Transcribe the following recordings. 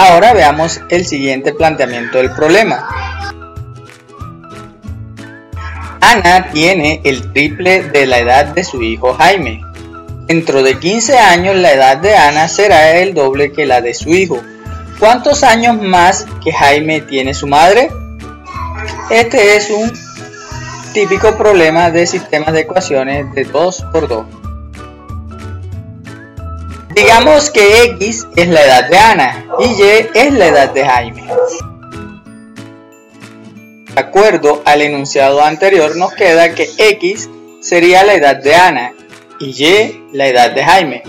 Ahora veamos el siguiente planteamiento del problema. Ana tiene el triple de la edad de su hijo Jaime. Dentro de 15 años la edad de Ana será el doble que la de su hijo. ¿Cuántos años más que Jaime tiene su madre? Este es un típico problema de sistemas de ecuaciones de 2 por 2. Digamos que X es la edad de Ana y Y es la edad de Jaime. De acuerdo al enunciado anterior nos queda que X sería la edad de Ana y Y la edad de Jaime.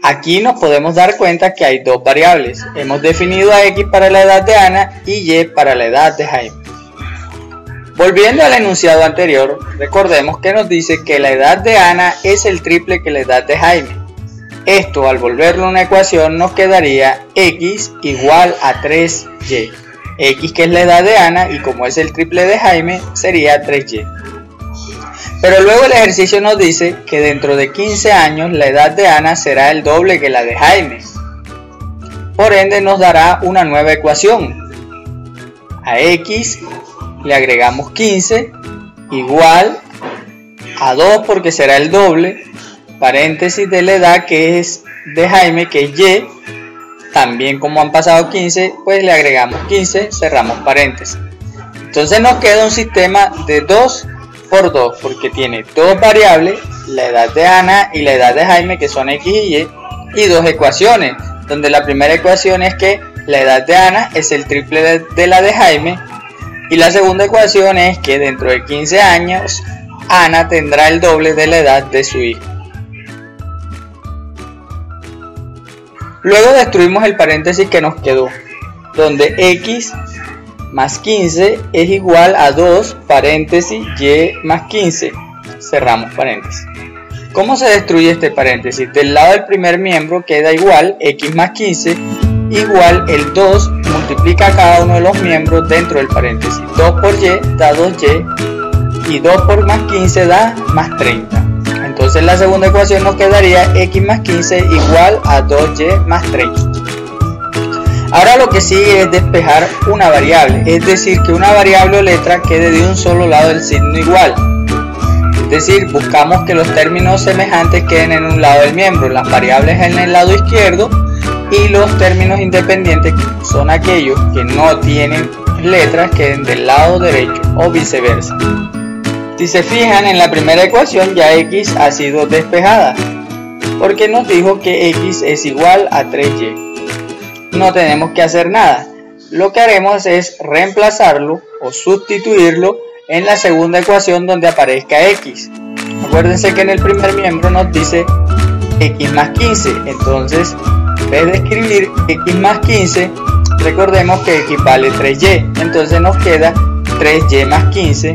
Aquí nos podemos dar cuenta que hay dos variables. Hemos definido a X para la edad de Ana y Y para la edad de Jaime. Volviendo al enunciado anterior, recordemos que nos dice que la edad de Ana es el triple que la edad de Jaime. Esto al volverlo una ecuación nos quedaría x igual a 3y. x que es la edad de Ana y como es el triple de Jaime sería 3y. Pero luego el ejercicio nos dice que dentro de 15 años la edad de Ana será el doble que la de Jaime. Por ende nos dará una nueva ecuación. A x le agregamos 15 igual a 2 porque será el doble, paréntesis de la edad que es de Jaime, que es Y, también como han pasado 15, pues le agregamos 15, cerramos paréntesis. Entonces nos queda un sistema de 2 por 2 porque tiene dos variables, la edad de Ana y la edad de Jaime que son X y Y, y dos ecuaciones, donde la primera ecuación es que la edad de Ana es el triple de, la de Jaime y la segunda ecuación es que dentro de 15 años Ana tendrá el doble de la edad de su hijo. Luego destruimos el paréntesis que nos quedó, donde x más 15 es igual a 2 paréntesis y más 15. Cerramos paréntesis. ¿Cómo se destruye este paréntesis? Del lado del primer miembro queda igual x más 15 igual el 2 multiplica cada uno de los miembros dentro del paréntesis. 2 por y da 2y y 2 por más 15 da más 30. Entonces la segunda ecuación nos quedaría x más 15 igual a 2y más 30. Ahora lo que sigue es despejar una variable, es decir, que una variable o letra quede de un solo lado del signo igual. Es decir, buscamos que los términos semejantes queden en un lado del miembro, las variables en el lado izquierdo y los términos independientes son aquellos que no tienen letras queden del lado derecho o viceversa. Si se fijan en la primera ecuación ya x ha sido despejada porque nos dijo que x es igual a 3y. No tenemos que hacer nada. Lo que haremos es reemplazarlo o sustituirlo en la segunda ecuación donde aparezca x. Acuérdense que en el primer miembro nos dice x más 15. Entonces en vez de escribir x más 15, recordemos que x vale 3y, entonces nos queda 3y más 15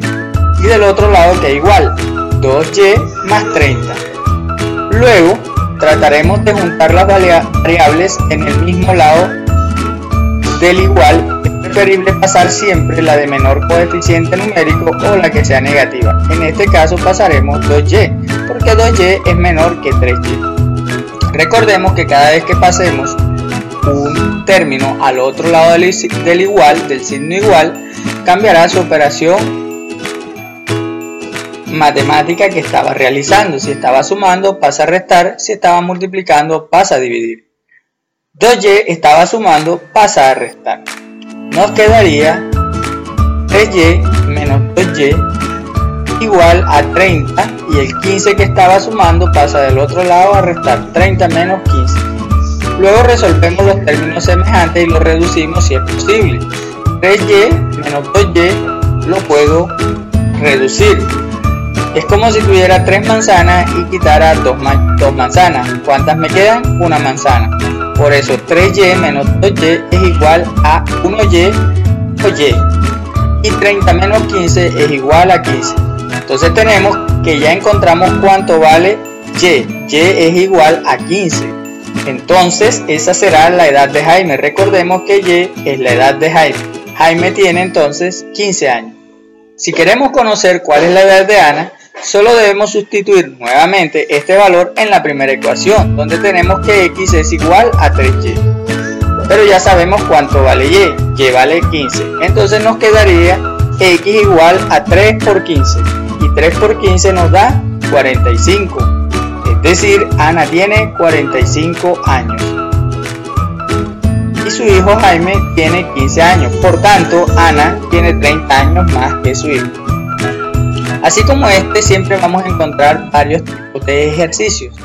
y del otro lado que igual 2y más 30. Luego trataremos de juntar las variables en el mismo lado del igual. Es preferible pasar siempre la de menor coeficiente numérico o la que sea negativa. En este caso pasaremos 2y porque 2y es menor que 3y. Recordemos que cada vez que pasemos un término al otro lado del, igual, del signo igual, cambiará su operación matemática que estaba realizando. Si estaba sumando, pasa a restar. Si estaba multiplicando, pasa a dividir. 2y estaba sumando, pasa a restar. Nos quedaría 3y menos 2y igual a 30 y el 15 que estaba sumando pasa del otro lado a restar 30 menos 15. Luego resolvemos los términos semejantes y los reducimos si es posible. 3y menos 2y lo puedo reducir. Es como si tuviera 3 manzanas y quitara 2, manzanas. ¿Cuántas me quedan? Una manzana. Por eso 3y menos 2y es igual a 1y o y. Y 30 menos 15 es igual a 15. Entonces tenemos que ya encontramos cuánto vale Y. Y es igual a 15. Entonces esa será la edad de Jaime. Recordemos que Y es la edad de Jaime. Jaime tiene entonces 15 años. Si queremos conocer cuál es la edad de Ana, Solo debemos sustituir nuevamente este valor en la primera ecuación, donde tenemos que x es igual a 3y. Pero ya sabemos cuánto vale y, y vale 15. Entonces nos quedaría x igual a 3 por 15. Y 3 por 15 nos da 45. Es decir, Ana tiene 45 años. Y su hijo Jaime tiene 15 años. Por tanto, Ana tiene 30 años más que su hijo. Así como este, siempre vamos a encontrar varios tipos de ejercicios.